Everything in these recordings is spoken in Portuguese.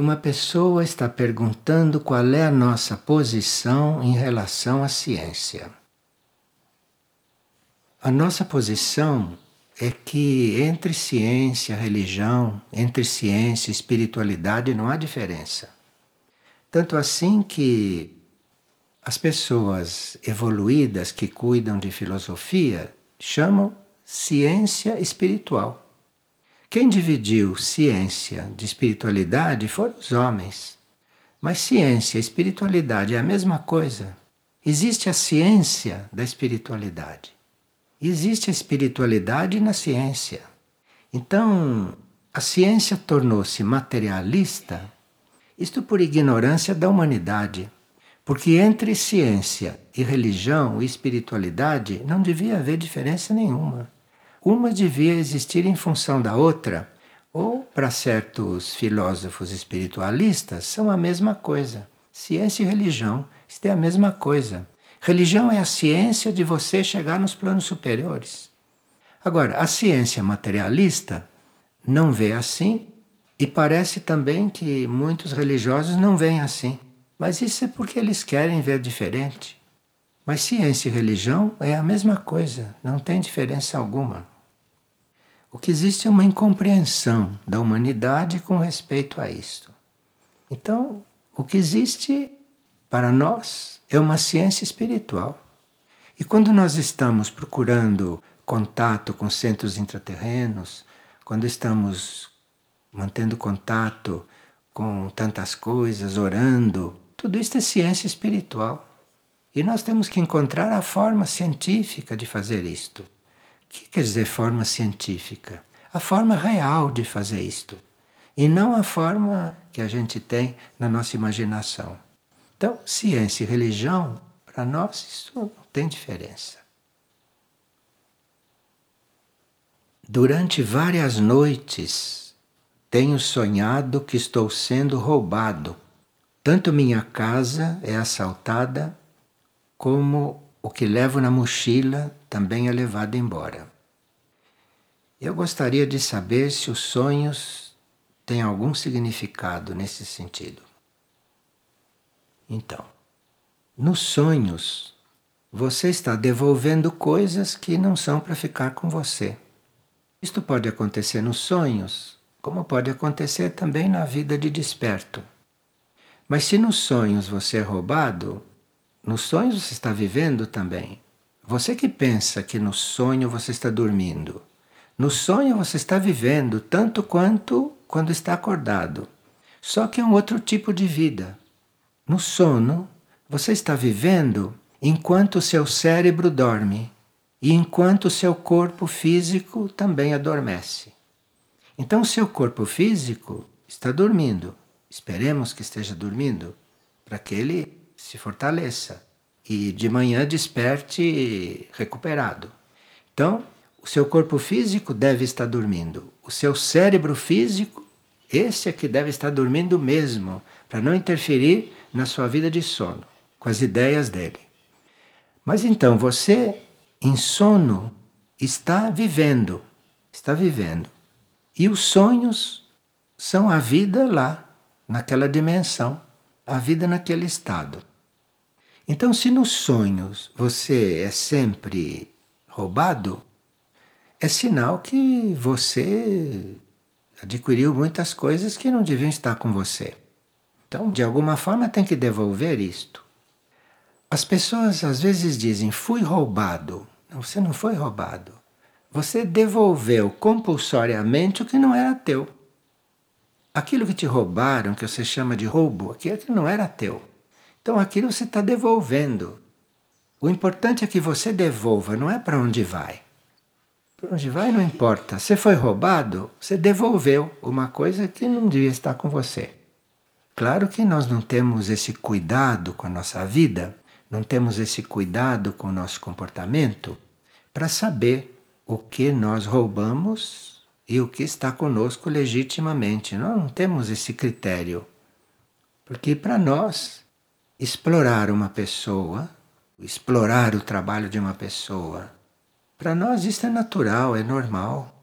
uma pessoa está perguntando qual é a nossa posição em relação à ciência. A nossa posição é que entre ciência, religião, entre ciência e espiritualidade não há diferença. Tanto assim que as pessoas evoluídas que cuidam de filosofia chamam ciência espiritual. Quem dividiu ciência de espiritualidade foram os homens. Mas ciência e espiritualidade é a mesma coisa. Existe a ciência da espiritualidade. Existe a espiritualidade na ciência. Então, a ciência tornou-se materialista, isto por ignorância da humanidade. Porque entre ciência e religião e espiritualidade não devia haver diferença nenhuma. Uma devia existir em função da outra, ou, para certos filósofos espiritualistas, são a mesma coisa. Ciência e religião, isto é a mesma coisa. Religião é a ciência de você chegar nos planos superiores. Agora, a ciência materialista não vê assim, e parece também que muitos religiosos não veem assim. Mas isso é porque eles querem ver diferente. Mas ciência e religião é a mesma coisa, não tem diferença alguma. O que existe é uma incompreensão da humanidade com respeito a isto. Então, o que existe para nós é uma ciência espiritual. E quando nós estamos procurando contato com centros intraterrenos, quando estamos mantendo contato com tantas coisas, orando, tudo isso é ciência espiritual. E nós temos que encontrar a forma científica de fazer isto que quer dizer forma científica? A forma real de fazer isto. E não a forma que a gente tem na nossa imaginação. Então, ciência e religião, para nós, isso não tem diferença. Durante várias noites, tenho sonhado que estou sendo roubado. Tanto minha casa é assaltada, como o que levo na mochila também é levado embora. Eu gostaria de saber se os sonhos têm algum significado nesse sentido. Então, nos sonhos, você está devolvendo coisas que não são para ficar com você. Isto pode acontecer nos sonhos, como pode acontecer também na vida de desperto. Mas se nos sonhos você é roubado, nos sonhos você está vivendo também. Você que pensa que no sonho você está dormindo. No sonho você está vivendo tanto quanto quando está acordado. Só que é um outro tipo de vida. No sono, você está vivendo enquanto o seu cérebro dorme e enquanto o seu corpo físico também adormece. Então, o seu corpo físico está dormindo. Esperemos que esteja dormindo para que ele se fortaleça e de manhã desperte recuperado. Então, o seu corpo físico deve estar dormindo. O seu cérebro físico, esse é que deve estar dormindo mesmo, para não interferir na sua vida de sono, com as ideias dele. Mas então você, em sono, está vivendo, está vivendo. E os sonhos são a vida lá, naquela dimensão, a vida naquele estado. Então, se nos sonhos você é sempre roubado, é sinal que você adquiriu muitas coisas que não deviam estar com você. Então, de alguma forma, tem que devolver isto. As pessoas às vezes dizem: fui roubado. Não, você não foi roubado. Você devolveu compulsoriamente o que não era teu. Aquilo que te roubaram, que você chama de roubo, aquilo que não era teu. Então aquilo você está devolvendo. O importante é que você devolva, não é para onde vai. Para onde vai não importa. Você foi roubado, você devolveu uma coisa que não devia estar com você. Claro que nós não temos esse cuidado com a nossa vida, não temos esse cuidado com o nosso comportamento para saber o que nós roubamos e o que está conosco legitimamente. Nós não temos esse critério. Porque para nós explorar uma pessoa, explorar o trabalho de uma pessoa. Para nós isso é natural, é normal.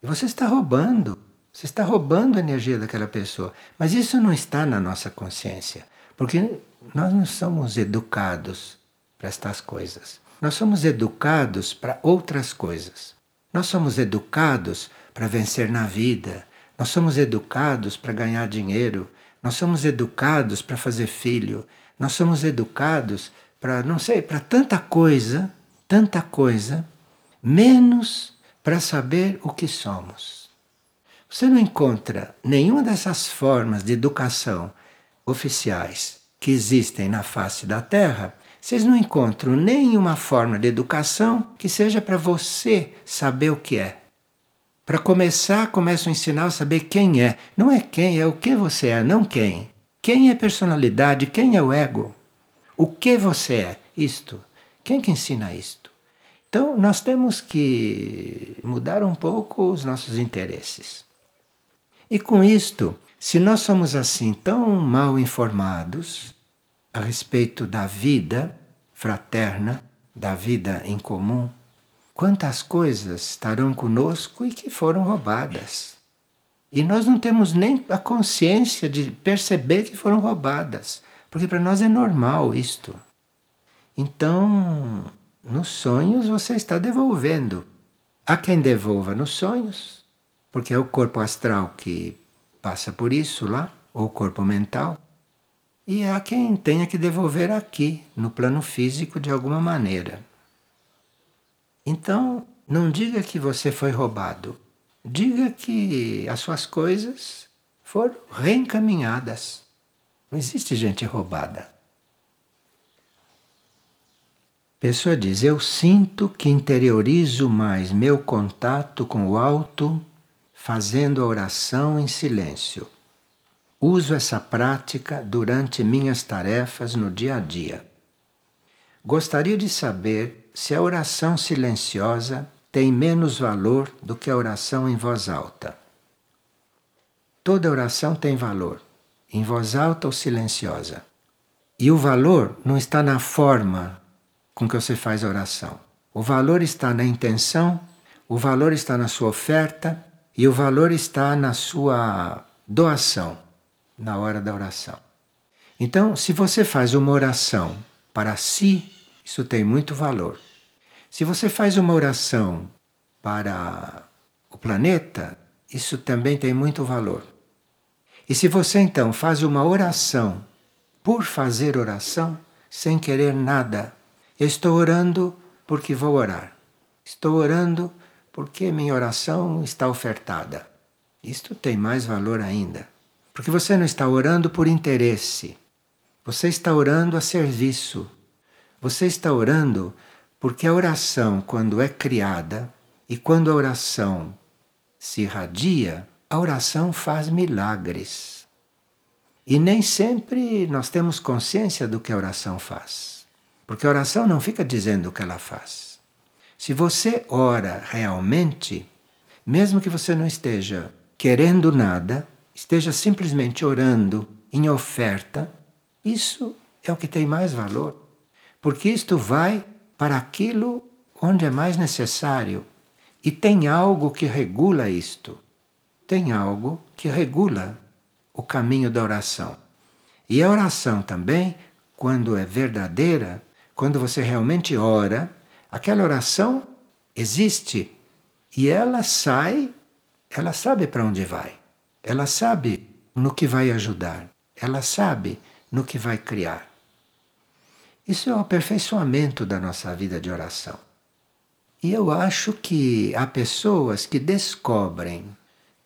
E você está roubando. Você está roubando a energia daquela pessoa. Mas isso não está na nossa consciência, porque nós não somos educados para estas coisas. Nós somos educados para outras coisas. Nós somos educados para vencer na vida. Nós somos educados para ganhar dinheiro. Nós somos educados para fazer filho. Nós somos educados para, não sei, para tanta coisa, tanta coisa, menos para saber o que somos. Você não encontra nenhuma dessas formas de educação oficiais que existem na face da Terra vocês não encontram nenhuma forma de educação que seja para você saber o que é. Para começar, começam a ensinar a saber quem é. Não é quem, é o que você é, não quem. Quem é personalidade, quem é o ego? O que você é? Isto. Quem que ensina isto? Então, nós temos que mudar um pouco os nossos interesses. E com isto, se nós somos assim tão mal informados, a respeito da vida fraterna, da vida em comum, quantas coisas estarão conosco e que foram roubadas. E nós não temos nem a consciência de perceber que foram roubadas, porque para nós é normal isto. Então, nos sonhos você está devolvendo. Há quem devolva nos sonhos, porque é o corpo astral que passa por isso lá, ou o corpo mental. E há quem tenha que devolver aqui, no plano físico, de alguma maneira. Então, não diga que você foi roubado. Diga que as suas coisas foram reencaminhadas. Não existe gente roubada. Pessoa diz: Eu sinto que interiorizo mais meu contato com o alto fazendo a oração em silêncio. Uso essa prática durante minhas tarefas no dia a dia. Gostaria de saber se a oração silenciosa tem menos valor do que a oração em voz alta. Toda oração tem valor, em voz alta ou silenciosa. E o valor não está na forma com que você faz a oração. O valor está na intenção, o valor está na sua oferta e o valor está na sua doação na hora da oração. Então, se você faz uma oração para si, isso tem muito valor. Se você faz uma oração para o planeta, isso também tem muito valor. E se você então faz uma oração por fazer oração, sem querer nada, eu estou orando porque vou orar. Estou orando porque minha oração está ofertada. Isto tem mais valor ainda. Porque você não está orando por interesse. Você está orando a serviço. Você está orando porque a oração, quando é criada e quando a oração se irradia, a oração faz milagres. E nem sempre nós temos consciência do que a oração faz. Porque a oração não fica dizendo o que ela faz. Se você ora realmente, mesmo que você não esteja querendo nada, esteja simplesmente orando em oferta, isso é o que tem mais valor. Porque isto vai para aquilo onde é mais necessário. E tem algo que regula isto. Tem algo que regula o caminho da oração. E a oração também, quando é verdadeira, quando você realmente ora, aquela oração existe e ela sai, ela sabe para onde vai. Ela sabe no que vai ajudar, ela sabe no que vai criar. Isso é o aperfeiçoamento da nossa vida de oração. E eu acho que há pessoas que descobrem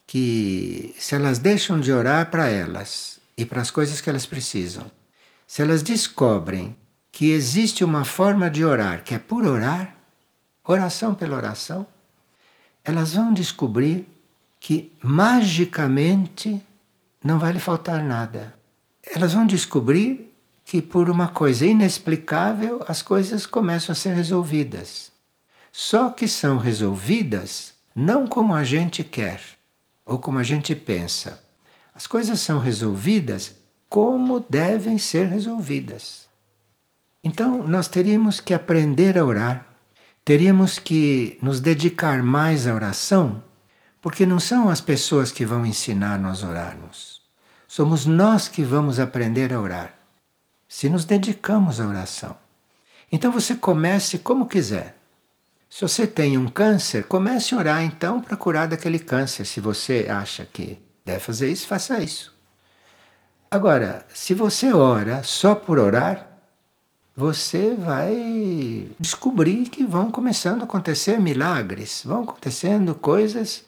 que se elas deixam de orar para elas e para as coisas que elas precisam, se elas descobrem que existe uma forma de orar que é por orar, oração pela oração, elas vão descobrir que magicamente não vai lhe faltar nada. Elas vão descobrir que por uma coisa inexplicável as coisas começam a ser resolvidas. Só que são resolvidas não como a gente quer ou como a gente pensa. As coisas são resolvidas como devem ser resolvidas. Então, nós teríamos que aprender a orar, teríamos que nos dedicar mais à oração Porque não são as pessoas que vão ensinar nós a orarmos. Somos nós que vamos aprender a orar, se nos dedicamos à oração. Então você comece como quiser. Se você tem um câncer, comece a orar então para curar daquele câncer. Se você acha que deve fazer isso, faça isso. Agora, se você ora só por orar, você vai descobrir que vão começando a acontecer milagres, vão acontecendo coisas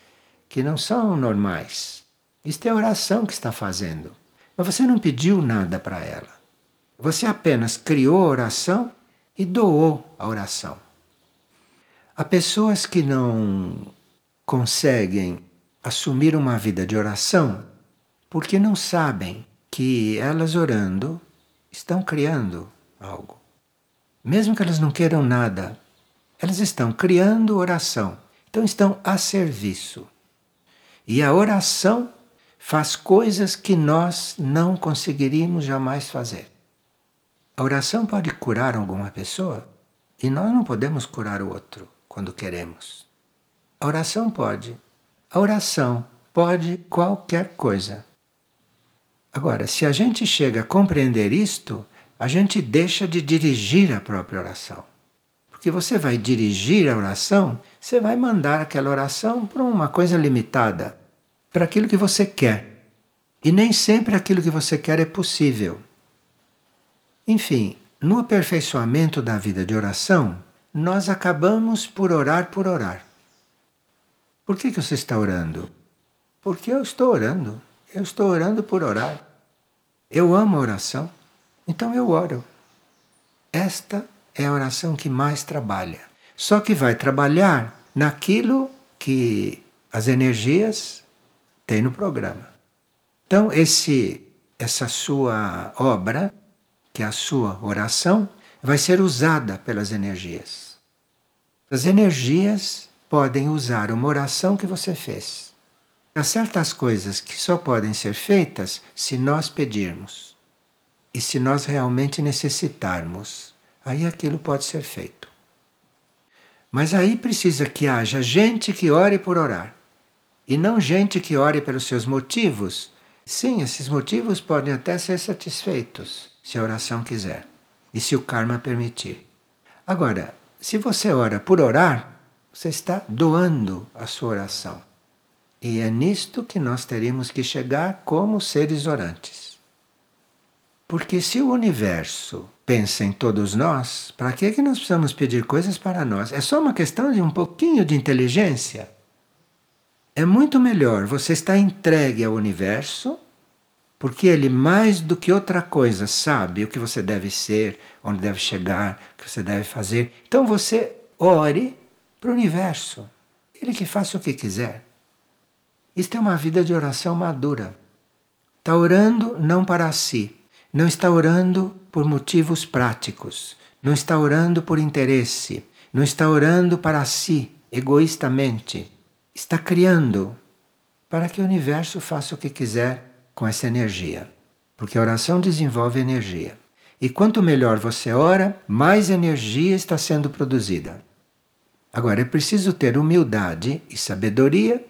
que não são normais. Isto é a oração que está fazendo. Mas você não pediu nada para ela. Você apenas criou a oração e doou a oração. Há pessoas que não conseguem assumir uma vida de oração porque não sabem que elas orando estão criando algo. Mesmo que elas não queiram nada, elas estão criando oração. Então estão a serviço. E a oração faz coisas que nós não conseguiríamos jamais fazer. A oração pode curar alguma pessoa e nós não podemos curar o outro quando queremos. A oração pode. A oração pode qualquer coisa. Agora, se a gente chega a compreender isto, a gente deixa de dirigir a própria oração. Porque você vai dirigir a oração, você vai mandar aquela oração para uma coisa limitada, para aquilo que você quer. E nem sempre aquilo que você quer é possível. Enfim, no aperfeiçoamento da vida de oração, nós acabamos por orar por orar. Por que, que você está orando? Porque eu estou orando. Eu estou orando por orar. Eu amo a oração, então eu oro. Esta é a oração que mais trabalha. Só que vai trabalhar naquilo que as energias têm no programa. Então, esse, essa sua obra, que a sua oração, vai ser usada pelas energias. As energias podem usar uma oração que você fez. Há certas coisas que só podem ser feitas se nós pedirmos. E se nós realmente necessitarmos, aí aquilo pode ser feito. Mas aí precisa que haja gente que ore por orar. E não gente que ore pelos seus motivos. Sim, esses motivos podem até ser satisfeitos, se a oração quiser e se o karma permitir. Agora, se você ora por orar, você está doando a sua oração. E é nisto que nós teríamos que chegar como seres orantes. Porque se o universo pensa em todos nós, para que, que nós precisamos pedir coisas para nós? É só uma questão de um pouquinho de inteligência. É muito melhor você estar entregue ao universo porque ele, mais do que outra coisa, sabe o que você deve ser, onde deve chegar, o que você deve fazer. Então você ore para o universo. Ele que faça o que quiser. Isto é uma vida de oração madura. Está orando não para si, não está orando por motivos práticos, não está orando por interesse, não está orando para si, egoístamente. Está criando para que o universo faça o que quiser com essa energia. Porque a oração desenvolve energia. E quanto melhor você ora, mais energia está sendo produzida. Agora, é preciso ter humildade e sabedoria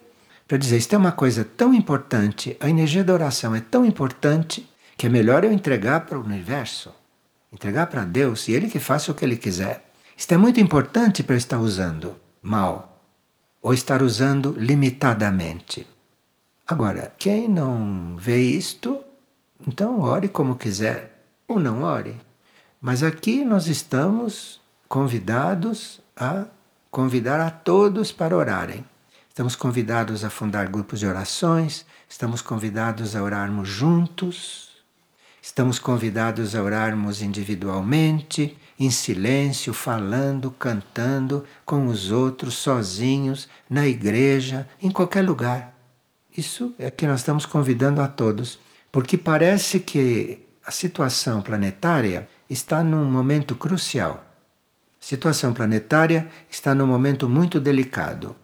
para dizer: isto é uma coisa tão importante, a energia da oração é tão importante, que é melhor eu entregar para o universo, entregar para Deus e Ele que faça o que Ele quiser. Isto é muito importante para estar usando mal, ou estar usando limitadamente. Agora, quem não vê isto, então ore como quiser, ou não ore. Mas aqui nós estamos convidados a convidar a todos para orarem. Estamos convidados a fundar grupos de orações, estamos convidados a orarmos juntos, estamos convidados a orarmos individualmente, em silêncio, falando, cantando com os outros, sozinhos, na igreja, em qualquer lugar. Isso é que nós estamos convidando a todos, porque parece que a situação planetária está num momento crucial. A situação planetária está num momento muito delicado.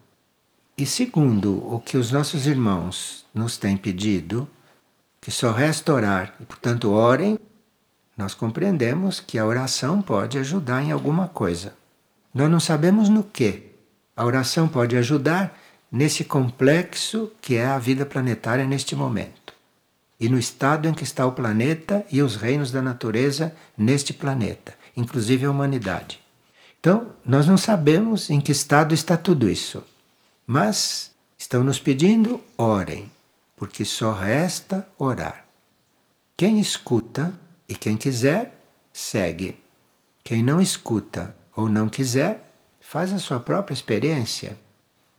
E segundo o que os nossos irmãos nos têm pedido, que só resta orar, e portanto orem, nós compreendemos que a oração pode ajudar em alguma coisa. Nós não sabemos no que. A oração pode ajudar nesse complexo que é a vida planetária neste momento. E no estado em que está o planeta e os reinos da natureza neste planeta, inclusive a humanidade. Então, nós não sabemos em que estado está tudo isso. Mas estão nos pedindo, orem, porque só resta orar. Quem escuta e quem quiser, segue. Quem não escuta ou não quiser, faz a sua própria experiência.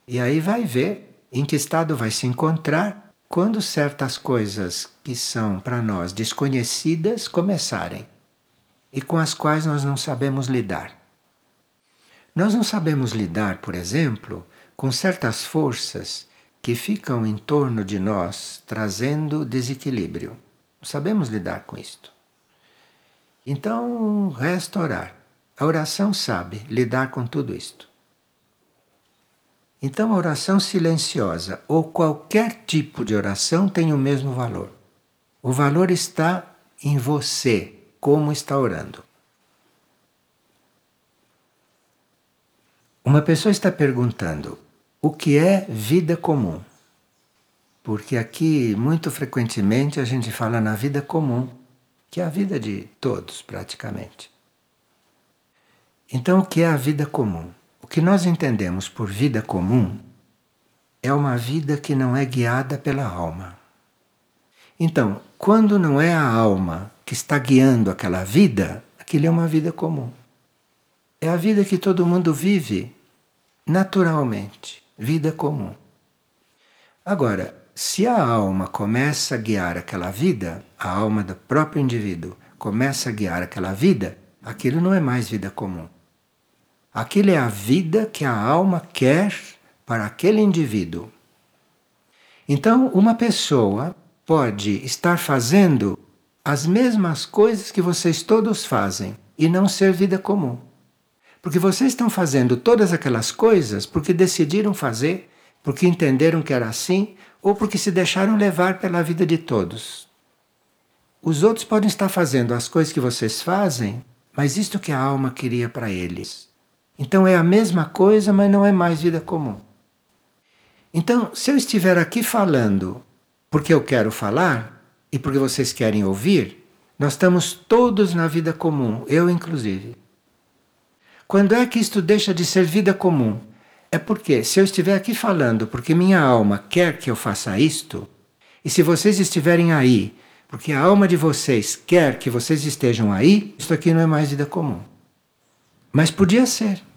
E aí vai ver em que estado vai se encontrar quando certas coisas que são para nós desconhecidas começarem e com as quais nós não sabemos lidar. Nós não sabemos lidar, por exemplo, com certas forças que ficam em torno de nós trazendo desequilíbrio. Não sabemos lidar com isto. Então, resta orar. A oração sabe lidar com tudo isto. Então, a oração silenciosa ou qualquer tipo de oração tem o mesmo valor. O valor está em você, como está orando. Uma pessoa está perguntando o que é vida comum. Porque aqui, muito frequentemente, a gente fala na vida comum, que é a vida de todos, praticamente. Então, o que é a vida comum? Que nós entendemos por vida comum é uma vida que não é guiada pela alma. Então, quando não é a alma que está guiando aquela vida, aquilo é uma vida comum. É a vida que todo mundo vive naturalmente, vida comum. Agora, se a alma começa a guiar aquela vida, a alma do próprio indivíduo começa a guiar aquela vida, aquilo não é mais vida comum. Aquilo é a vida que a alma quer para aquele indivíduo. Então, uma pessoa pode estar fazendo as mesmas coisas que vocês todos fazem e não ser vida comum. Porque vocês estão fazendo todas aquelas coisas porque decidiram fazer, porque entenderam que era assim, ou porque se deixaram levar pela vida de todos. Os outros podem estar fazendo as coisas que vocês fazem, mas isto que a alma queria para eles. Então é a mesma coisa, mas não é mais vida comum. Então, se eu estiver aqui falando porque eu quero falar e porque vocês querem ouvir, nós estamos todos na vida comum, eu inclusive. Quando é que isto deixa de ser vida comum? É porque, se eu estiver aqui falando porque minha alma quer que eu faça isto, e se vocês estiverem aí porque a alma de vocês quer que vocês estejam aí, isto aqui não é mais vida comum. Mas podia ser.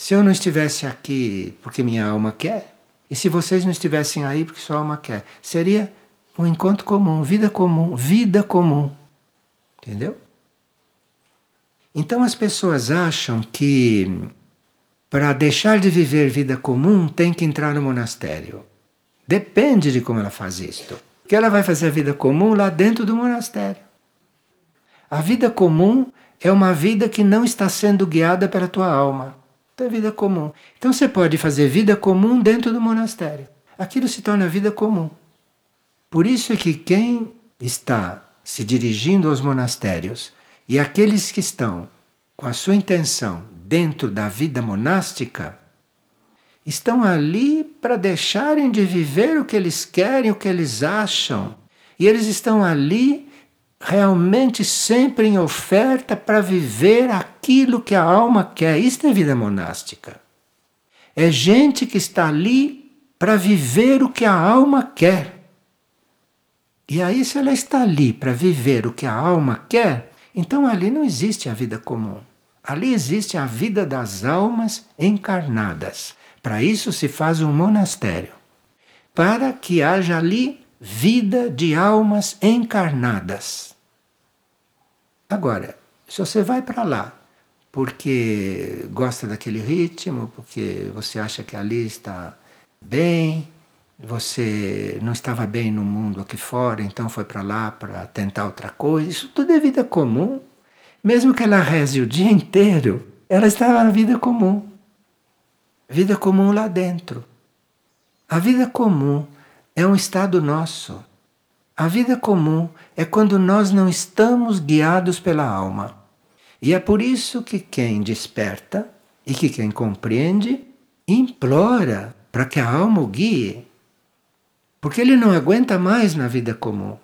Se eu não estivesse aqui porque minha alma quer, e se vocês não estivessem aí porque sua alma quer, seria um encontro comum, vida comum, vida comum. Entendeu? Então as pessoas acham que para deixar de viver vida comum tem que entrar no monastério. Depende de como ela faz isto. Que ela vai fazer a vida comum lá dentro do monastério. A vida comum é uma vida que não está sendo guiada pela tua alma da vida comum. Então você pode fazer vida comum dentro do monastério. Aquilo se torna vida comum. Por isso é que quem está se dirigindo aos monastérios e aqueles que estão com a sua intenção dentro da vida monástica estão ali para deixarem de viver o que eles querem, o que eles acham. E eles estão ali realmente sempre em oferta para viver aquilo que a alma quer. Isso é vida monástica. É gente que está ali para viver o que a alma quer. E aí, se ela está ali para viver o que a alma quer, então ali não existe a vida comum. Ali existe a vida das almas encarnadas. Para isso se faz um monastério. Para que haja ali vida de almas encarnadas. Agora, se você vai para lá porque gosta daquele ritmo, porque você acha que ali está bem, você não estava bem no mundo aqui fora, então foi para lá para tentar outra coisa, isso tudo é vida comum. Mesmo que ela reze o dia inteiro, ela estava na vida comum. Vida comum lá dentro. A vida comum é um estado nosso. A vida comum é quando nós não estamos guiados pela alma. E é por isso que quem desperta e que quem compreende implora para que a alma o guie, porque ele não aguenta mais na vida comum.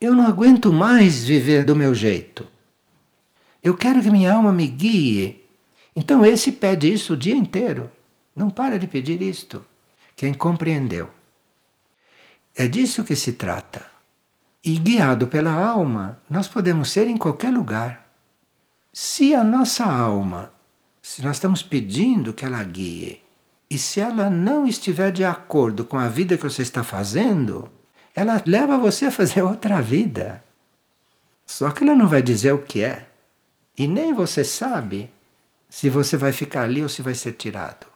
Eu não aguento mais viver do meu jeito. Eu quero que minha alma me guie. Então esse pede isso o dia inteiro. Não para de pedir isto. Quem compreendeu. É disso que se trata. E guiado pela alma, nós podemos ser em qualquer lugar. Se a nossa alma, se nós estamos pedindo que ela guie, e se ela não estiver de acordo com a vida que você está fazendo, ela leva você a fazer outra vida. Só que ela não vai dizer o que é. E nem você sabe se você vai ficar ali ou se vai ser tirado.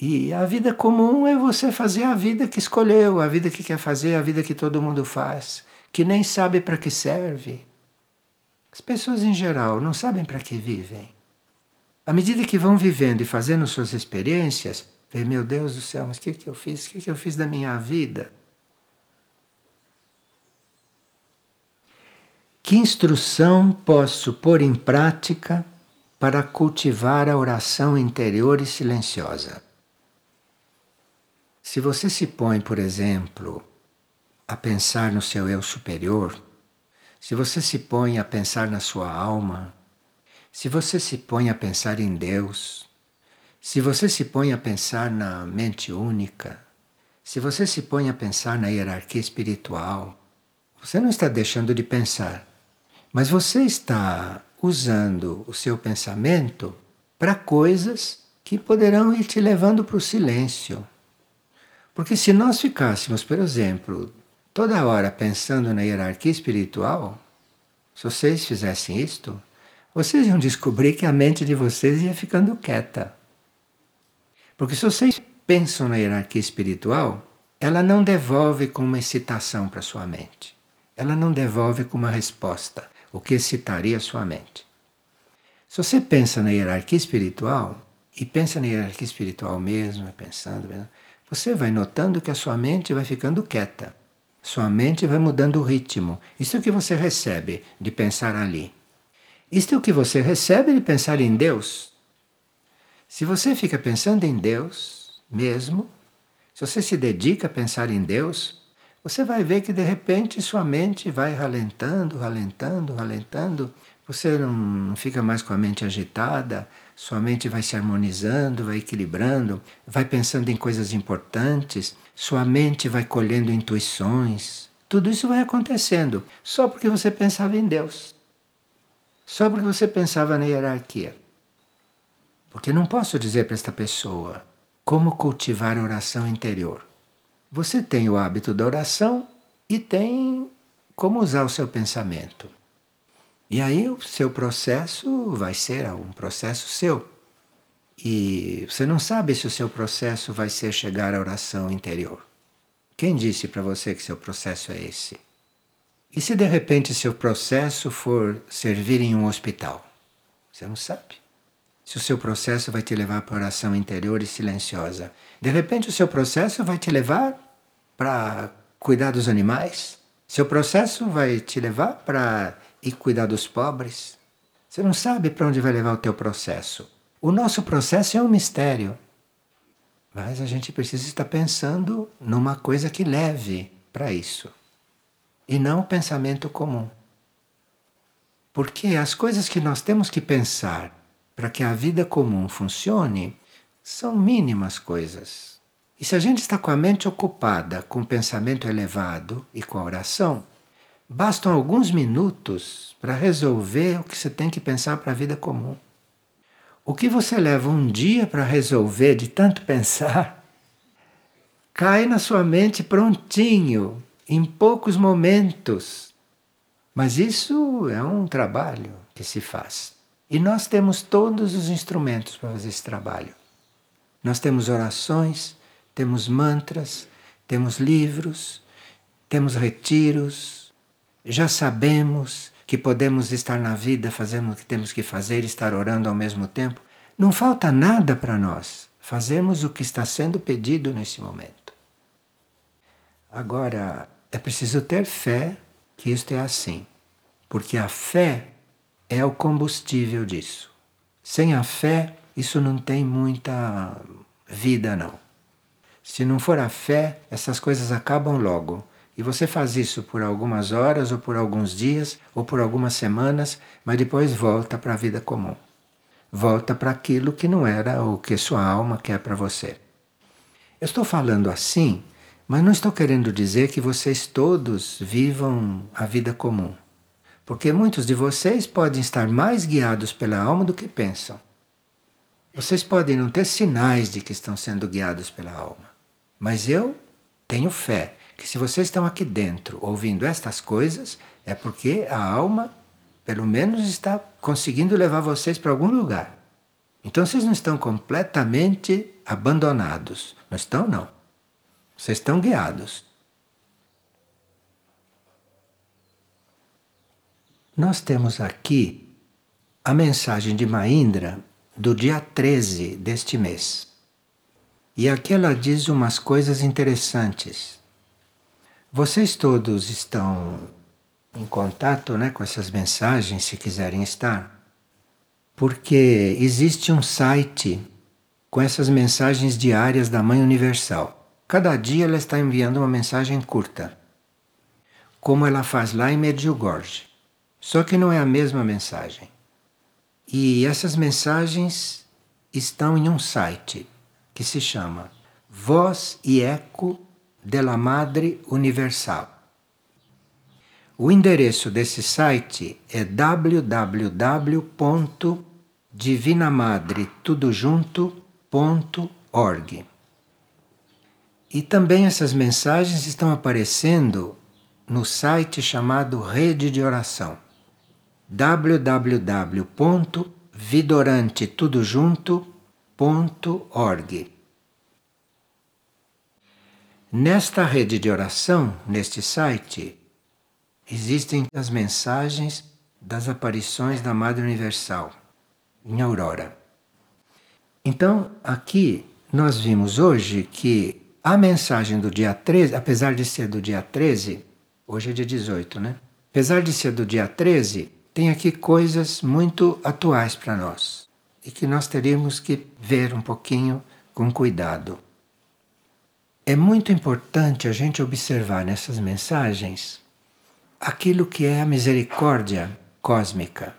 E a vida comum é você fazer a vida que escolheu, a vida que quer fazer, a vida que todo mundo faz, que nem sabe para que serve. As pessoas em geral não sabem para que vivem. À medida que vão vivendo e fazendo suas experiências, vê, meu Deus do céu, mas o que, que eu fiz? O que, que eu fiz da minha vida? Que instrução posso pôr em prática para cultivar a oração interior e silenciosa? Se você se põe, por exemplo, a pensar no seu eu superior, se você se põe a pensar na sua alma, se você se põe a pensar em Deus, se você se põe a pensar na mente única, se você se põe a pensar na hierarquia espiritual, você não está deixando de pensar. Mas você está usando o seu pensamento para coisas que poderão ir te levando para o silêncio. Porque se nós ficássemos, por exemplo, toda hora pensando na hierarquia espiritual, se vocês fizessem isto, vocês iam descobrir que a mente de vocês ia ficando quieta. Porque se vocês pensam na hierarquia espiritual, ela não devolve com uma excitação para sua mente. Ela não devolve com uma resposta o que excitaria sua mente. Se você pensa na hierarquia espiritual, e pensa na hierarquia espiritual mesmo, pensando, você vai notando que a sua mente vai ficando quieta. Sua mente vai mudando o ritmo. Isso é o que você recebe de pensar ali. Isto é o que você recebe de pensar em Deus. Se você fica pensando em Deus mesmo, se você se dedica a pensar em Deus, você vai ver que de repente sua mente vai ralentando, ralentando, ralentando. Você não fica mais com a mente agitada, sua mente vai se harmonizando, vai equilibrando, vai pensando em coisas importantes, sua mente vai colhendo intuições. Tudo isso vai acontecendo só porque você pensava em Deus. Só porque você pensava na hierarquia. Porque não posso dizer para esta pessoa como cultivar a oração interior. Você tem o hábito da oração e tem como usar o seu pensamento. E aí o seu processo vai ser um processo seu. E você não sabe se o seu processo vai ser chegar à oração interior. Quem disse para você que seu processo é esse? E se de repente seu processo for servir em um hospital? Você não sabe. Se o seu processo vai te levar para a oração interior e silenciosa. De repente o seu processo vai te levar para cuidar dos animais. Seu processo vai te levar para ir cuidar dos pobres. Você não sabe para onde vai levar o teu processo. O nosso processo é um mistério. Mas a gente precisa estar pensando numa coisa que leve para isso. E não o pensamento comum. Porque as coisas que nós temos que pensar para que a vida comum funcione são mínimas coisas. E se a gente está com a mente ocupada com o pensamento elevado e com a oração, bastam alguns minutos para resolver o que você tem que pensar para a vida comum. O que você leva um dia para resolver de tanto pensar, cai na sua mente prontinho, em poucos momentos. Mas isso é um trabalho que se faz. E nós temos todos os instrumentos para fazer esse trabalho. Nós temos orações, temos mantras, temos livros, temos retiros, já sabemos que podemos estar na vida fazendo o que temos que fazer estar orando ao mesmo tempo. Não falta nada para nós fazermos o que está sendo pedido nesse momento. Agora, é preciso ter fé que isto é assim, porque a fé é o combustível disso. Sem a fé, isso não tem muita vida, não. Se não for a fé, essas coisas acabam logo. E você faz isso por algumas horas, ou por alguns dias, ou por algumas semanas, mas depois volta para a vida comum. Volta para aquilo que não era o que sua alma quer para você. Eu estou falando assim, mas não estou querendo dizer que vocês todos vivam a vida comum. Porque muitos de vocês podem estar mais guiados pela alma do que pensam. Vocês podem não ter sinais de que estão sendo guiados pela alma. Mas eu tenho fé que se vocês estão aqui dentro ouvindo estas coisas, é porque a alma, pelo menos, está conseguindo levar vocês para algum lugar. Então vocês não estão completamente abandonados. Não estão, não. Vocês estão guiados. Nós temos aqui a mensagem de Maindra do dia 13 deste mês. E aqui ela diz umas coisas interessantes. Vocês todos estão em contato né, com essas mensagens, se quiserem estar, porque existe um site com essas mensagens diárias da Mãe Universal. Cada dia ela está enviando uma mensagem curta, como ela faz lá em Medjugorje. Só que não é a mesma mensagem. E essas mensagens estão em um site que se chama Voz e Eco de la Madre Universal. O endereço desse site é www.divinamadretudojunto.org. E também essas mensagens estão aparecendo no site chamado Rede de Oração www.vidorantetudojunto.org. Nesta rede de oração, neste site, existem as mensagens das aparições da Madre Universal em Aurora. Então, aqui nós vimos hoje que a mensagem do dia 13, apesar de ser do dia 13, hoje é dia 18, né? Apesar de ser do dia 13, tem aqui coisas muito atuais para nós e que nós teríamos que ver um pouquinho com cuidado. É muito importante a gente observar nessas mensagens aquilo que é a misericórdia cósmica,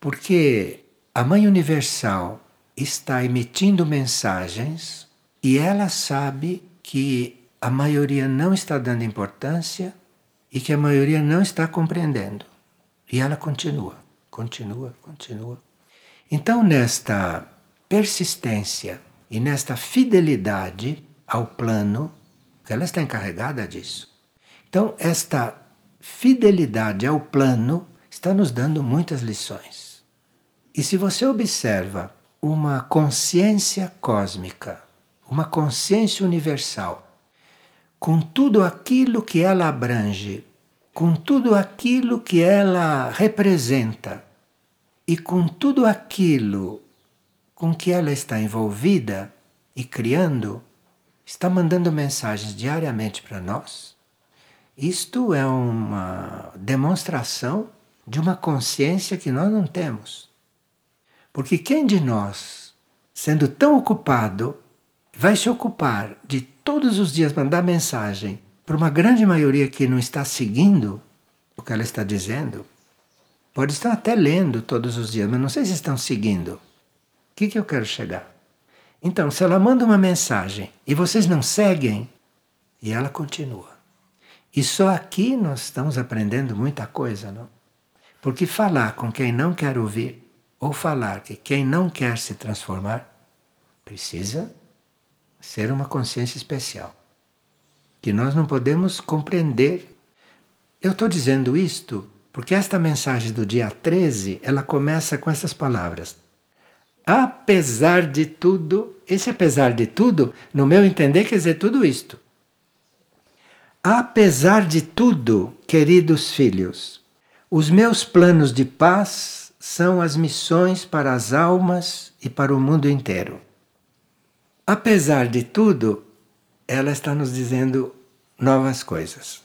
porque a Mãe Universal está emitindo mensagens e ela sabe que a maioria não está dando importância e que a maioria não está compreendendo. E ela continua, continua, continua. Então, nesta persistência e nesta fidelidade ao plano, ela está encarregada disso. Então, esta fidelidade ao plano está nos dando muitas lições. E se você observa uma consciência cósmica, uma consciência universal, com tudo aquilo que ela abrange com tudo aquilo que ela representa e com tudo aquilo com que ela está envolvida e criando, está mandando mensagens diariamente para nós. Isto é uma demonstração de uma consciência que nós não temos. Porque quem de nós, sendo tão ocupado, vai se ocupar de todos os dias mandar mensagem para uma grande maioria que não está seguindo o que ela está dizendo, pode estar até lendo todos os dias, mas não sei se estão seguindo. O que, que eu quero chegar? Então, se ela manda uma mensagem e vocês não seguem, e ela continua. E só aqui nós estamos aprendendo muita coisa, não? Porque falar com quem não quer ouvir, ou falar que quem não quer se transformar, precisa ser uma consciência especial que nós não podemos compreender. Eu estou dizendo isto porque esta mensagem do dia 13, ela começa com essas palavras. Apesar de tudo, esse apesar de tudo, no meu entender, quer dizer tudo isto. Apesar de tudo, queridos filhos, os meus planos de paz são as missões para as almas e para o mundo inteiro. Apesar de tudo, ela está nos dizendo novas coisas.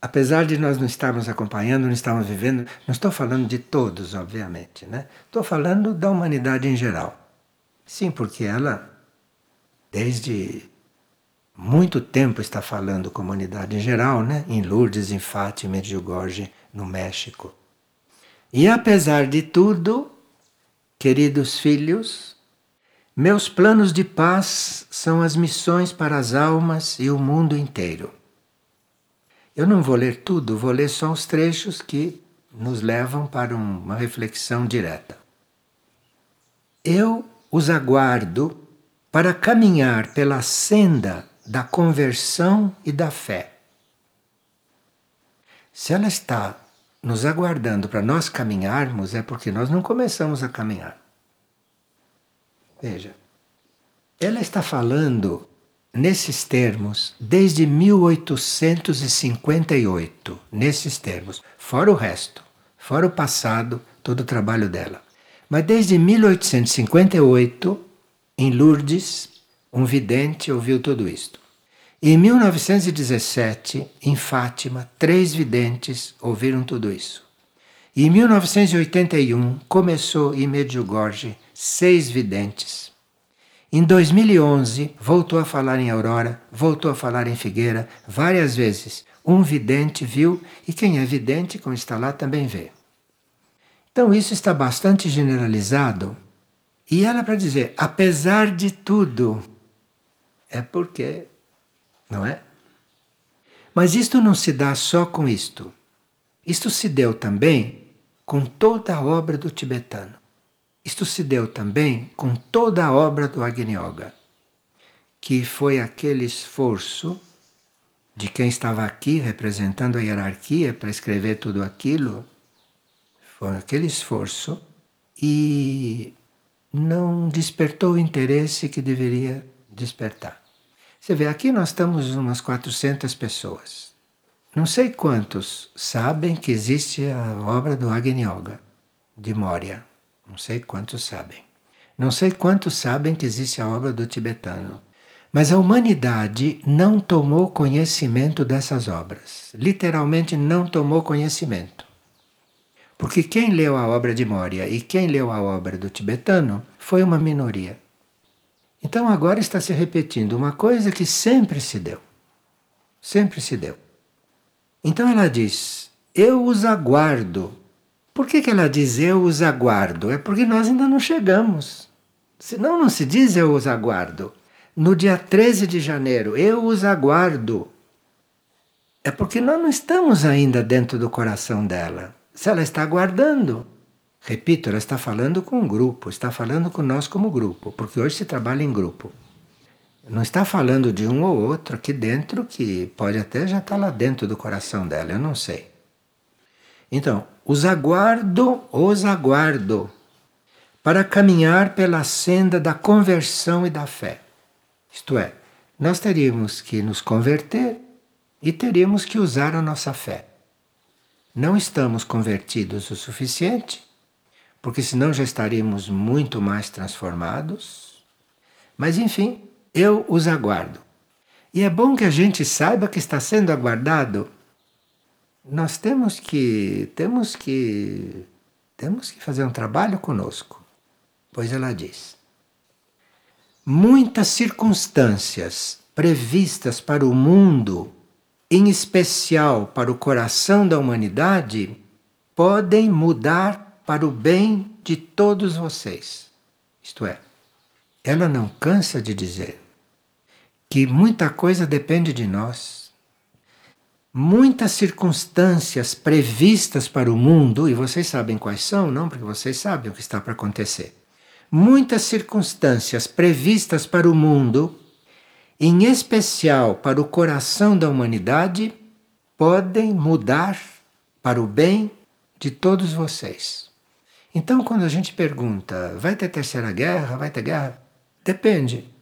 Apesar de nós não estarmos acompanhando, não estarmos vivendo, não estou falando de todos, obviamente, né? Estou falando da humanidade em geral. Sim, porque ela desde muito tempo está falando com a humanidade em geral, né? em Lourdes, em Fátima, em Medjugorje, no México. E apesar de tudo, queridos filhos, meus planos de paz são as missões para as almas e o mundo inteiro. Eu não vou ler tudo, vou ler só os trechos que nos levam para uma reflexão direta. Eu os aguardo para caminhar pela senda da conversão e da fé. Se ela está nos aguardando para nós caminharmos, é porque nós não começamos a caminhar. Veja, ela está falando nesses termos desde 1858, nesses termos, fora o resto, fora o passado, todo o trabalho dela. Mas desde 1858, em Lourdes, um vidente ouviu tudo isto. Em 1917, em Fátima, três videntes ouviram tudo isso. E em 1981, começou em Medjugorje, seis videntes. Em 2011, voltou a falar em Aurora, voltou a falar em Figueira, várias vezes. Um vidente viu, e quem é vidente, como está lá, também vê. Então, isso está bastante generalizado. E ela para dizer, apesar de tudo, é porque, não é? Mas isto não se dá só com isto. Isto se deu também com toda a obra do tibetano. Isto se deu também com toda a obra do Agni Yoga, que foi aquele esforço de quem estava aqui representando a hierarquia para escrever tudo aquilo. Foi aquele esforço e não despertou o interesse que deveria despertar. Você vê, aqui nós estamos umas 400 pessoas. Não sei quantos sabem que existe a obra do Agni Yoga, de Moria. Não sei quantos sabem. Não sei quantos sabem que existe a obra do tibetano. Mas a humanidade não tomou conhecimento dessas obras. Literalmente não tomou conhecimento. Porque quem leu a obra de Moria e quem leu a obra do tibetano foi uma minoria. Então agora está se repetindo uma coisa que sempre se deu. Sempre se deu. Então ela diz: Eu os aguardo. Por que, que ela diz eu os aguardo? É porque nós ainda não chegamos. Senão não se diz eu os aguardo. No dia 13 de janeiro, eu os aguardo. É porque nós não estamos ainda dentro do coração dela. Se ela está aguardando, Repito, ela está falando com um grupo, está falando com nós como grupo, porque hoje se trabalha em grupo. Não está falando de um ou outro aqui dentro que pode até já estar lá dentro do coração dela, eu não sei. Então, os aguardo, os aguardo, para caminhar pela senda da conversão e da fé. Isto é, nós teríamos que nos converter e teríamos que usar a nossa fé. Não estamos convertidos o suficiente porque senão já estaríamos muito mais transformados. Mas enfim, eu os aguardo. E é bom que a gente saiba que está sendo aguardado. Nós temos que temos que temos que fazer um trabalho conosco. Pois ela diz: Muitas circunstâncias previstas para o mundo, em especial para o coração da humanidade, podem mudar para o bem de todos vocês. Isto é, ela não cansa de dizer que muita coisa depende de nós. Muitas circunstâncias previstas para o mundo, e vocês sabem quais são, não? Porque vocês sabem o que está para acontecer. Muitas circunstâncias previstas para o mundo, em especial para o coração da humanidade, podem mudar para o bem de todos vocês. Então, quando a gente pergunta, vai ter terceira guerra? Vai ter guerra? Depende.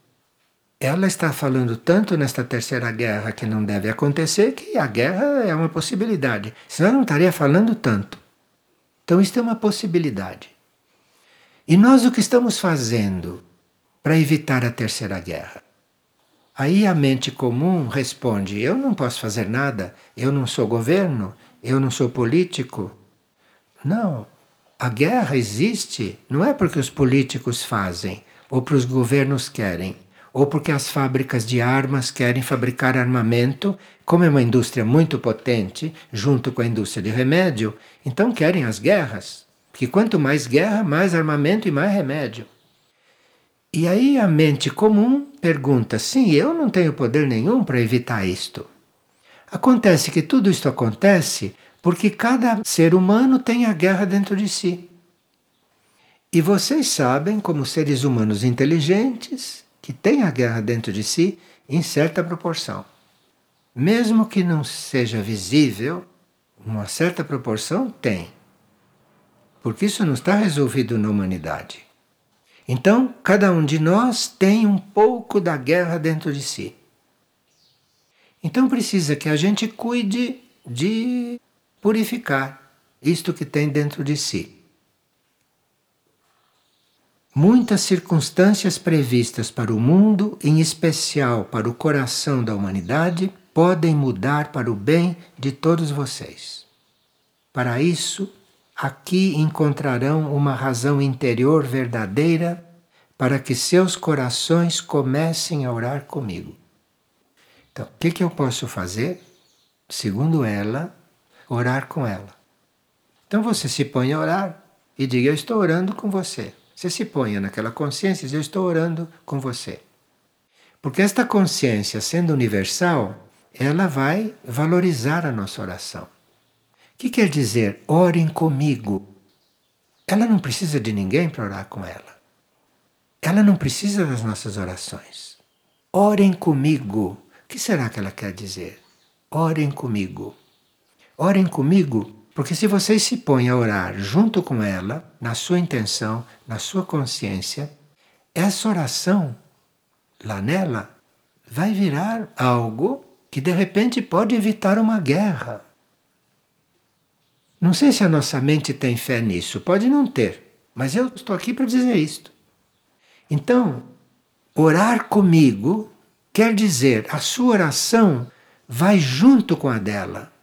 Ela está falando tanto nesta terceira guerra que não deve acontecer que a guerra é uma possibilidade. Senão não estaria falando tanto. Então, isto é uma possibilidade. E nós o que estamos fazendo para evitar a terceira guerra? Aí a mente comum responde: eu não posso fazer nada, eu não sou governo, eu não sou político. Não, a guerra existe não é porque os políticos fazem ou porque os governos querem. Ou porque as fábricas de armas querem fabricar armamento, como é uma indústria muito potente, junto com a indústria de remédio, então querem as guerras. Porque quanto mais guerra, mais armamento e mais remédio. E aí a mente comum pergunta: sim, eu não tenho poder nenhum para evitar isto. Acontece que tudo isto acontece porque cada ser humano tem a guerra dentro de si. E vocês sabem, como seres humanos inteligentes, que tem a guerra dentro de si em certa proporção. Mesmo que não seja visível, uma certa proporção tem. Porque isso não está resolvido na humanidade. Então, cada um de nós tem um pouco da guerra dentro de si. Então precisa que a gente cuide de purificar isto que tem dentro de si. Muitas circunstâncias previstas para o mundo, em especial para o coração da humanidade, podem mudar para o bem de todos vocês. Para isso, aqui encontrarão uma razão interior verdadeira para que seus corações comecem a orar comigo. Então, o que, que eu posso fazer? Segundo ela, orar com ela. Então você se põe a orar e diga: Eu estou orando com você. Você se ponha naquela consciência e diz: Eu estou orando com você. Porque esta consciência, sendo universal, ela vai valorizar a nossa oração. O que quer dizer orem comigo? Ela não precisa de ninguém para orar com ela. Ela não precisa das nossas orações. Orem comigo. O que será que ela quer dizer? Orem comigo. Orem comigo porque se vocês se põem a orar junto com ela, na sua intenção, na sua consciência, essa oração lá nela vai virar algo que de repente pode evitar uma guerra. Não sei se a nossa mente tem fé nisso, pode não ter, mas eu estou aqui para dizer isto. Então, orar comigo quer dizer a sua oração vai junto com a dela.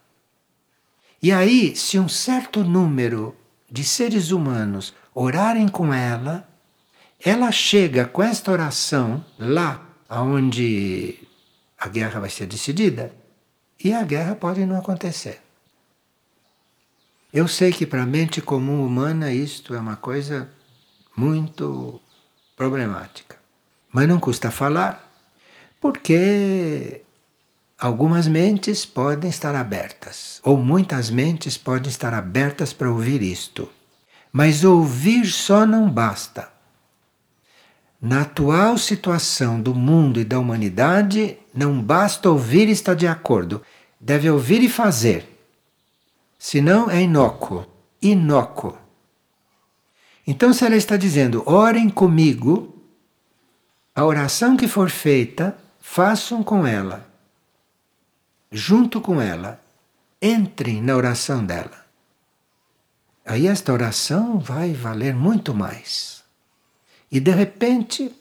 E aí, se um certo número de seres humanos orarem com ela, ela chega com esta oração lá onde a guerra vai ser decidida e a guerra pode não acontecer. Eu sei que para a mente comum humana isto é uma coisa muito problemática. Mas não custa falar, porque Algumas mentes podem estar abertas, ou muitas mentes podem estar abertas para ouvir isto. Mas ouvir só não basta. Na atual situação do mundo e da humanidade, não basta ouvir e estar de acordo. Deve ouvir e fazer. Senão é inócuo. Inócuo. Então, se ela está dizendo, orem comigo, a oração que for feita, façam com ela junto com ela. Entrem na oração dela. Aí esta oração vai valer muito mais. E de repente,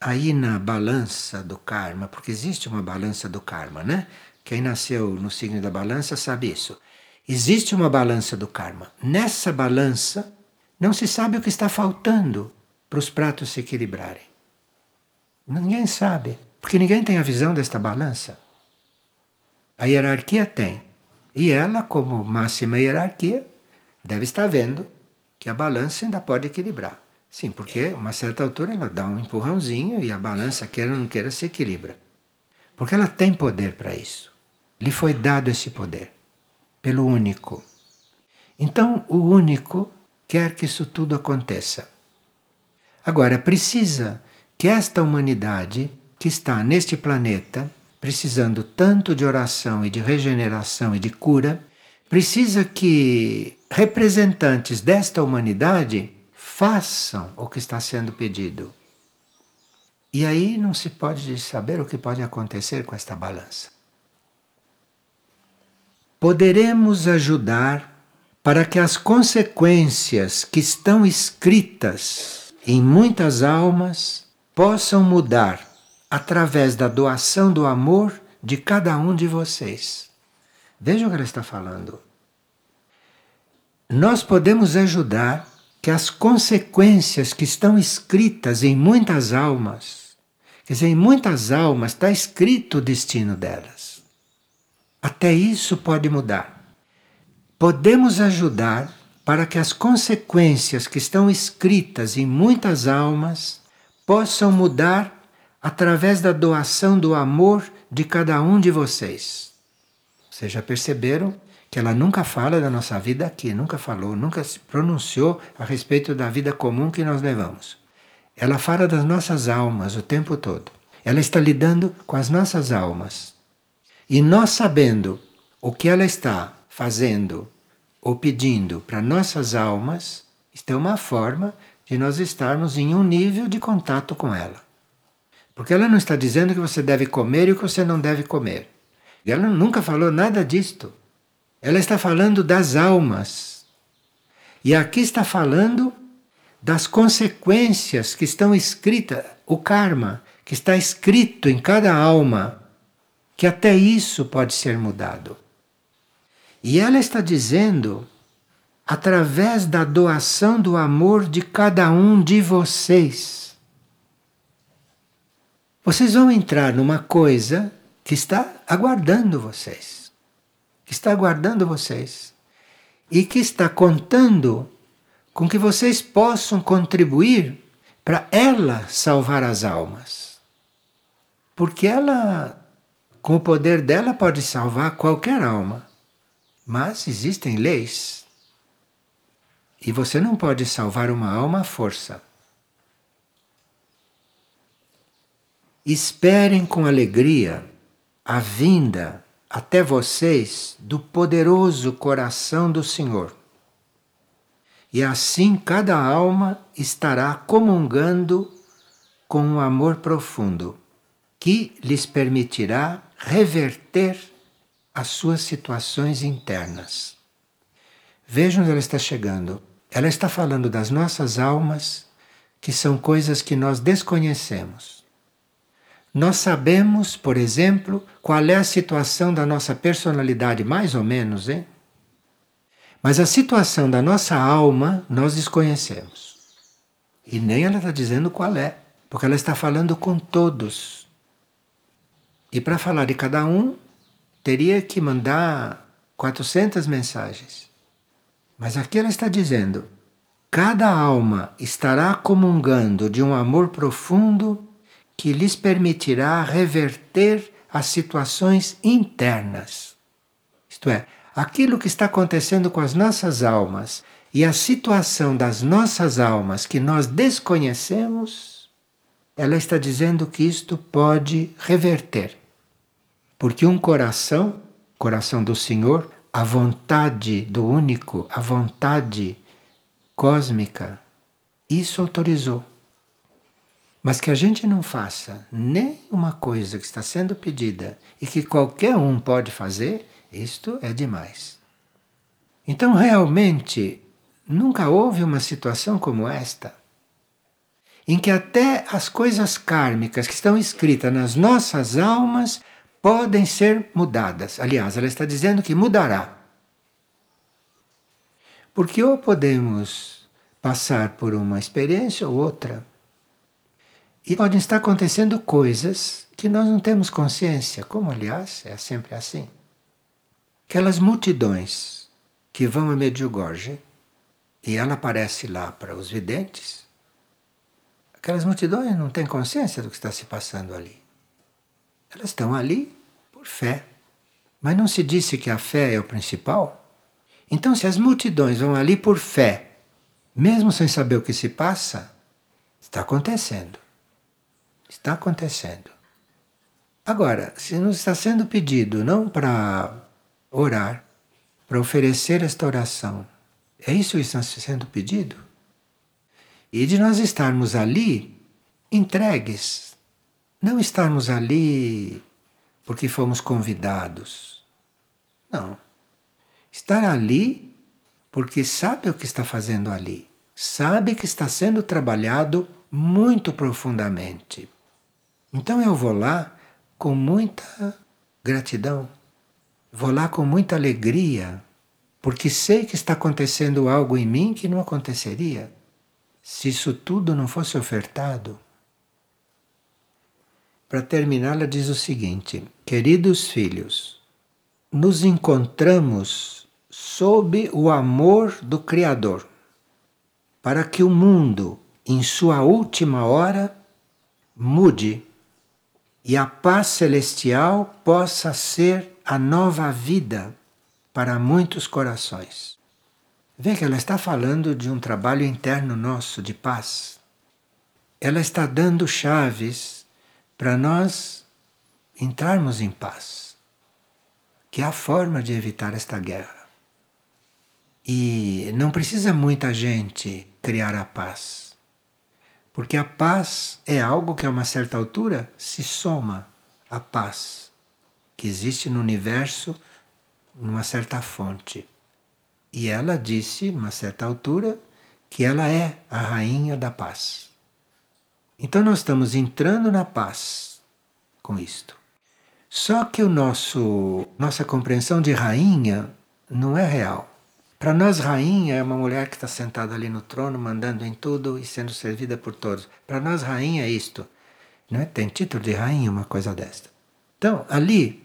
aí na balança do karma, porque existe uma balança do karma, né? Quem nasceu no signo da balança sabe isso. Existe uma balança do karma. Nessa balança, não se sabe o que está faltando para os pratos se equilibrarem. Ninguém sabe, porque ninguém tem a visão desta balança. A hierarquia tem. E ela, como máxima hierarquia, deve estar vendo que a balança ainda pode equilibrar. Sim, porque a uma certa altura ela dá um empurrãozinho e a balança, queira ou não queira, se equilibra. Porque ela tem poder para isso. Lhe foi dado esse poder pelo único. Então, o único quer que isso tudo aconteça. Agora, precisa que esta humanidade que está neste planeta precisando tanto de oração e de regeneração e de cura, precisa que representantes desta humanidade façam o que está sendo pedido. E aí não se pode saber o que pode acontecer com esta balança. Poderemos ajudar para que as consequências que estão escritas em muitas almas possam mudar através da doação do amor de cada um de vocês. Veja o que ela está falando. Nós podemos ajudar que as consequências que estão escritas em muitas almas, Quer dizer, em muitas almas está escrito o destino delas. Até isso pode mudar. Podemos ajudar para que as consequências que estão escritas em muitas almas possam mudar através da doação do amor de cada um de vocês. Vocês já perceberam que ela nunca fala da nossa vida aqui, nunca falou, nunca se pronunciou a respeito da vida comum que nós levamos. Ela fala das nossas almas o tempo todo. Ela está lidando com as nossas almas. E nós sabendo o que ela está fazendo ou pedindo para nossas almas, isto é uma forma de nós estarmos em um nível de contato com ela. Porque ela não está dizendo que você deve comer e o que você não deve comer. Ela nunca falou nada disto. Ela está falando das almas. E aqui está falando das consequências que estão escritas, o karma, que está escrito em cada alma, que até isso pode ser mudado. E ela está dizendo, através da doação do amor de cada um de vocês. Vocês vão entrar numa coisa que está aguardando vocês. Que está aguardando vocês. E que está contando com que vocês possam contribuir para ela salvar as almas. Porque ela, com o poder dela, pode salvar qualquer alma. Mas existem leis. E você não pode salvar uma alma à força. Esperem com alegria a vinda até vocês do poderoso coração do Senhor. E assim cada alma estará comungando com um amor profundo que lhes permitirá reverter as suas situações internas. Vejam onde ela está chegando. Ela está falando das nossas almas, que são coisas que nós desconhecemos. Nós sabemos, por exemplo, qual é a situação da nossa personalidade, mais ou menos, hein? Mas a situação da nossa alma nós desconhecemos. E nem ela está dizendo qual é, porque ela está falando com todos. E para falar de cada um, teria que mandar 400 mensagens. Mas aqui ela está dizendo: cada alma estará comungando de um amor profundo que lhes permitirá reverter as situações internas. Isto é, aquilo que está acontecendo com as nossas almas e a situação das nossas almas que nós desconhecemos, ela está dizendo que isto pode reverter. Porque um coração, coração do Senhor, a vontade do único, a vontade cósmica, isso autorizou. Mas que a gente não faça nem uma coisa que está sendo pedida e que qualquer um pode fazer, isto é demais. Então, realmente, nunca houve uma situação como esta, em que até as coisas kármicas que estão escritas nas nossas almas podem ser mudadas. Aliás, ela está dizendo que mudará. Porque ou podemos passar por uma experiência ou outra. E podem estar acontecendo coisas que nós não temos consciência, como aliás é sempre assim. Aquelas multidões que vão a Medjugorje e ela aparece lá para os videntes, aquelas multidões não têm consciência do que está se passando ali. Elas estão ali por fé. Mas não se disse que a fé é o principal? Então, se as multidões vão ali por fé, mesmo sem saber o que se passa, está acontecendo. Está acontecendo. Agora, se nos está sendo pedido não para orar, para oferecer esta oração, é isso que está sendo pedido? E de nós estarmos ali entregues não estarmos ali porque fomos convidados. Não. Estar ali porque sabe o que está fazendo ali. Sabe que está sendo trabalhado muito profundamente. Então eu vou lá com muita gratidão. Vou lá com muita alegria, porque sei que está acontecendo algo em mim que não aconteceria se isso tudo não fosse ofertado. para terminar, ela diz o seguinte: Queridos filhos, nos encontramos sob o amor do Criador, para que o mundo, em sua última hora, mude e a paz celestial possa ser a nova vida para muitos corações. Vê que ela está falando de um trabalho interno nosso de paz. Ela está dando chaves para nós entrarmos em paz, que é a forma de evitar esta guerra. E não precisa muita gente criar a paz, porque a paz é algo que a uma certa altura se soma à paz que existe no universo numa certa fonte. E ela disse, numa certa altura, que ela é a rainha da paz. Então nós estamos entrando na paz com isto. Só que o nosso nossa compreensão de rainha não é real. Para nós, rainha é uma mulher que está sentada ali no trono, mandando em tudo e sendo servida por todos. Para nós, rainha é isto. Não é? Tem título de rainha uma coisa desta. Então, ali,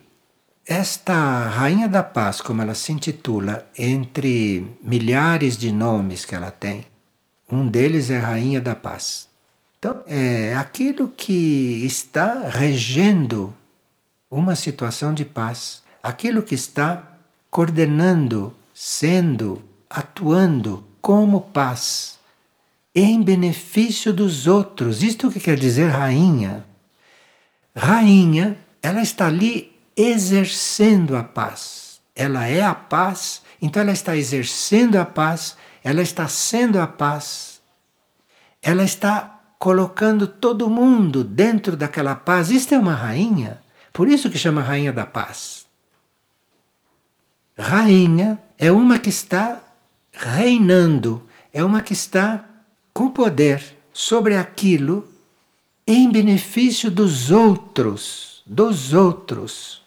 esta Rainha da Paz, como ela se intitula, entre milhares de nomes que ela tem, um deles é Rainha da Paz. Então, é aquilo que está regendo uma situação de paz, aquilo que está coordenando, sendo, atuando como paz, em benefício dos outros. Isto que quer dizer rainha. Rainha, ela está ali exercendo a paz. Ela é a paz, então ela está exercendo a paz, ela está sendo a paz. Ela está colocando todo mundo dentro daquela paz. Isto é uma rainha, por isso que chama rainha da paz. Rainha é uma que está reinando, é uma que está com poder sobre aquilo em benefício dos outros, dos outros.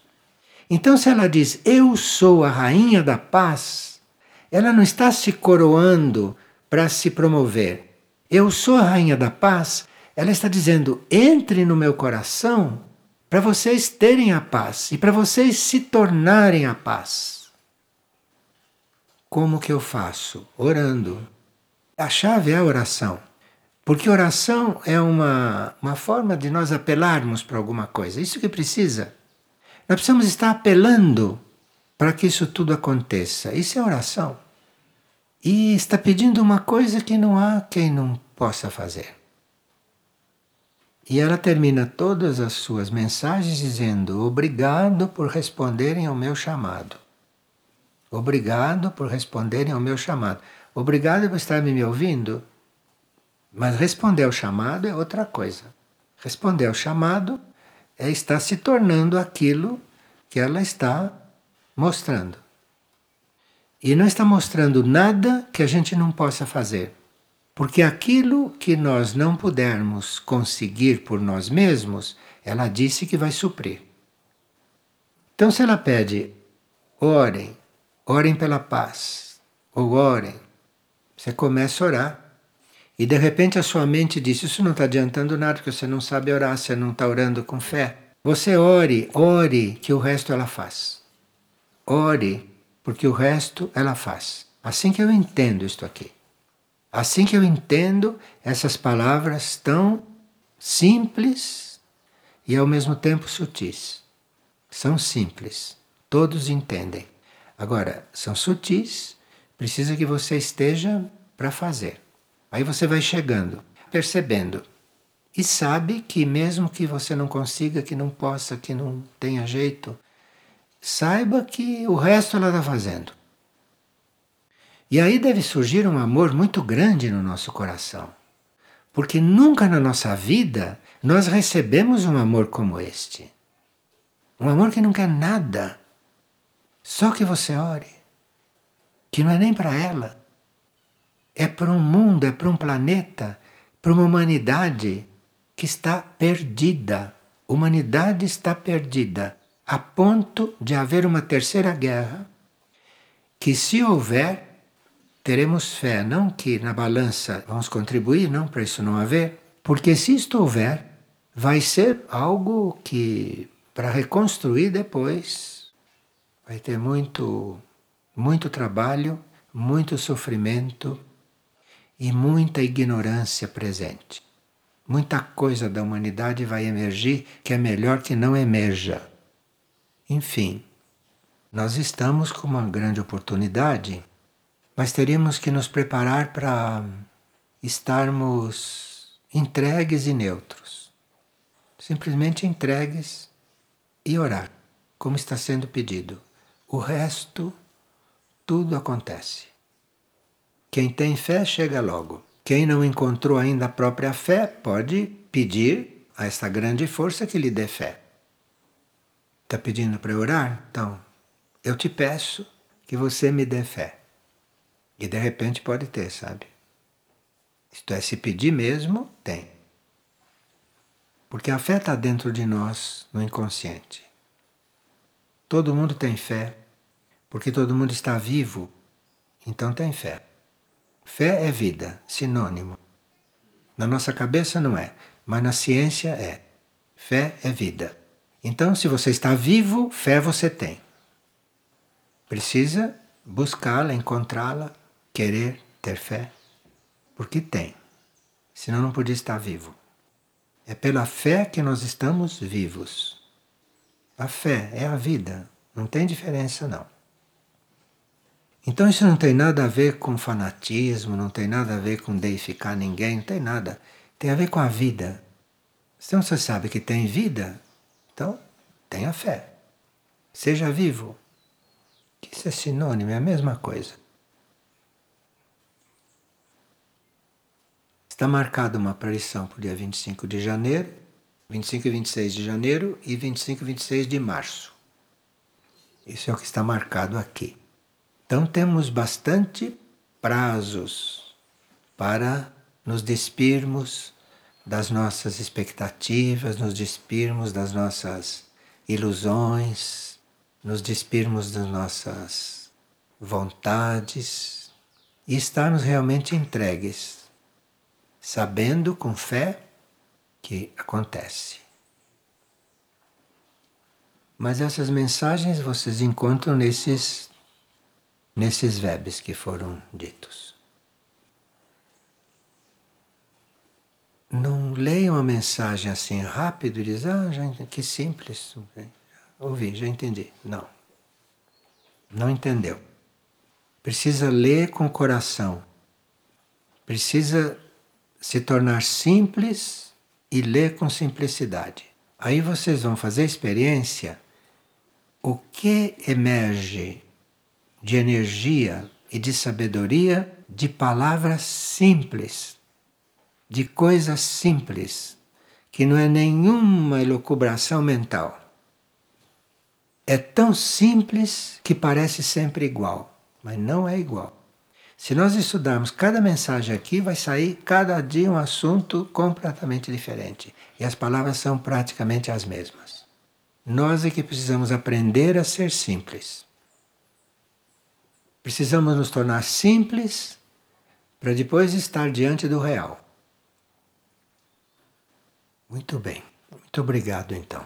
Então, se ela diz, Eu sou a rainha da paz, ela não está se coroando para se promover. Eu sou a rainha da paz, ela está dizendo: entre no meu coração para vocês terem a paz e para vocês se tornarem a paz. Como que eu faço? Orando. A chave é a oração. Porque oração é uma, uma forma de nós apelarmos para alguma coisa. Isso que precisa. Nós precisamos estar apelando para que isso tudo aconteça. Isso é oração. E está pedindo uma coisa que não há quem não possa fazer. E ela termina todas as suas mensagens dizendo: Obrigado por responderem ao meu chamado. Obrigado por responderem ao meu chamado. Obrigado por estarem me ouvindo. Mas responder ao chamado é outra coisa. Responder ao chamado é estar se tornando aquilo que ela está mostrando. E não está mostrando nada que a gente não possa fazer. Porque aquilo que nós não pudermos conseguir por nós mesmos, ela disse que vai suprir. Então, se ela pede, orem, orem pela paz, ou orem, você começa a orar. E de repente a sua mente diz: Isso não está adiantando nada, porque você não sabe orar, você não está orando com fé. Você ore, ore, que o resto ela faz. Ore, porque o resto ela faz. Assim que eu entendo isto aqui. Assim que eu entendo essas palavras tão simples e ao mesmo tempo sutis. São simples, todos entendem. Agora, são sutis, precisa que você esteja para fazer. Aí você vai chegando, percebendo. E sabe que mesmo que você não consiga, que não possa, que não tenha jeito, saiba que o resto ela está fazendo. E aí deve surgir um amor muito grande no nosso coração. Porque nunca na nossa vida nós recebemos um amor como este. Um amor que não quer nada. Só que você ore. Que não é nem para ela. É para um mundo, é para um planeta, para uma humanidade que está perdida. Humanidade está perdida a ponto de haver uma terceira guerra que se houver teremos fé, não que na balança vamos contribuir, não para isso não haver, porque se isto houver, vai ser algo que, para reconstruir depois, vai ter muito, muito trabalho, muito sofrimento e muita ignorância presente. Muita coisa da humanidade vai emergir que é melhor que não emerja. Enfim, nós estamos com uma grande oportunidade, mas teríamos que nos preparar para estarmos entregues e neutros. Simplesmente entregues e orar, como está sendo pedido. O resto, tudo acontece. Quem tem fé chega logo. Quem não encontrou ainda a própria fé pode pedir a esta grande força que lhe dê fé. Está pedindo para orar? Então, eu te peço que você me dê fé. E de repente pode ter, sabe? Isto é, se pedir mesmo, tem. Porque a fé está dentro de nós, no inconsciente. Todo mundo tem fé, porque todo mundo está vivo, então tem fé. Fé é vida, sinônimo. Na nossa cabeça não é, mas na ciência é. Fé é vida. Então, se você está vivo, fé você tem. Precisa buscá-la, encontrá-la, querer ter fé, porque tem. Senão não podia estar vivo. É pela fé que nós estamos vivos. A fé é a vida, não tem diferença não. Então isso não tem nada a ver com fanatismo, não tem nada a ver com deificar ninguém, não tem nada. Tem a ver com a vida. Então você sabe que tem vida, então, tenha fé. Seja vivo. Isso é sinônimo, é a mesma coisa. Está marcada uma aparição para o dia 25 de janeiro, 25 e 26 de janeiro e 25 e 26 de março. Isso é o que está marcado aqui. Então temos bastante prazos para nos despirmos das nossas expectativas, nos despirmos das nossas ilusões, nos despirmos das nossas vontades e estarmos realmente entregues, sabendo com fé que acontece. Mas essas mensagens vocês encontram nesses nesses verbos que foram ditos. não leiam a mensagem assim rápido e dizem, ah, já que simples. Ouvi, já entendi. Não. Não entendeu. Precisa ler com o coração. Precisa se tornar simples e ler com simplicidade. Aí vocês vão fazer experiência o que emerge de energia e de sabedoria de palavras simples de coisas simples, que não é nenhuma elucubração mental. É tão simples que parece sempre igual, mas não é igual. Se nós estudarmos cada mensagem aqui, vai sair cada dia um assunto completamente diferente. E as palavras são praticamente as mesmas. Nós é que precisamos aprender a ser simples. Precisamos nos tornar simples para depois estar diante do real. Muito bem. Muito obrigado então.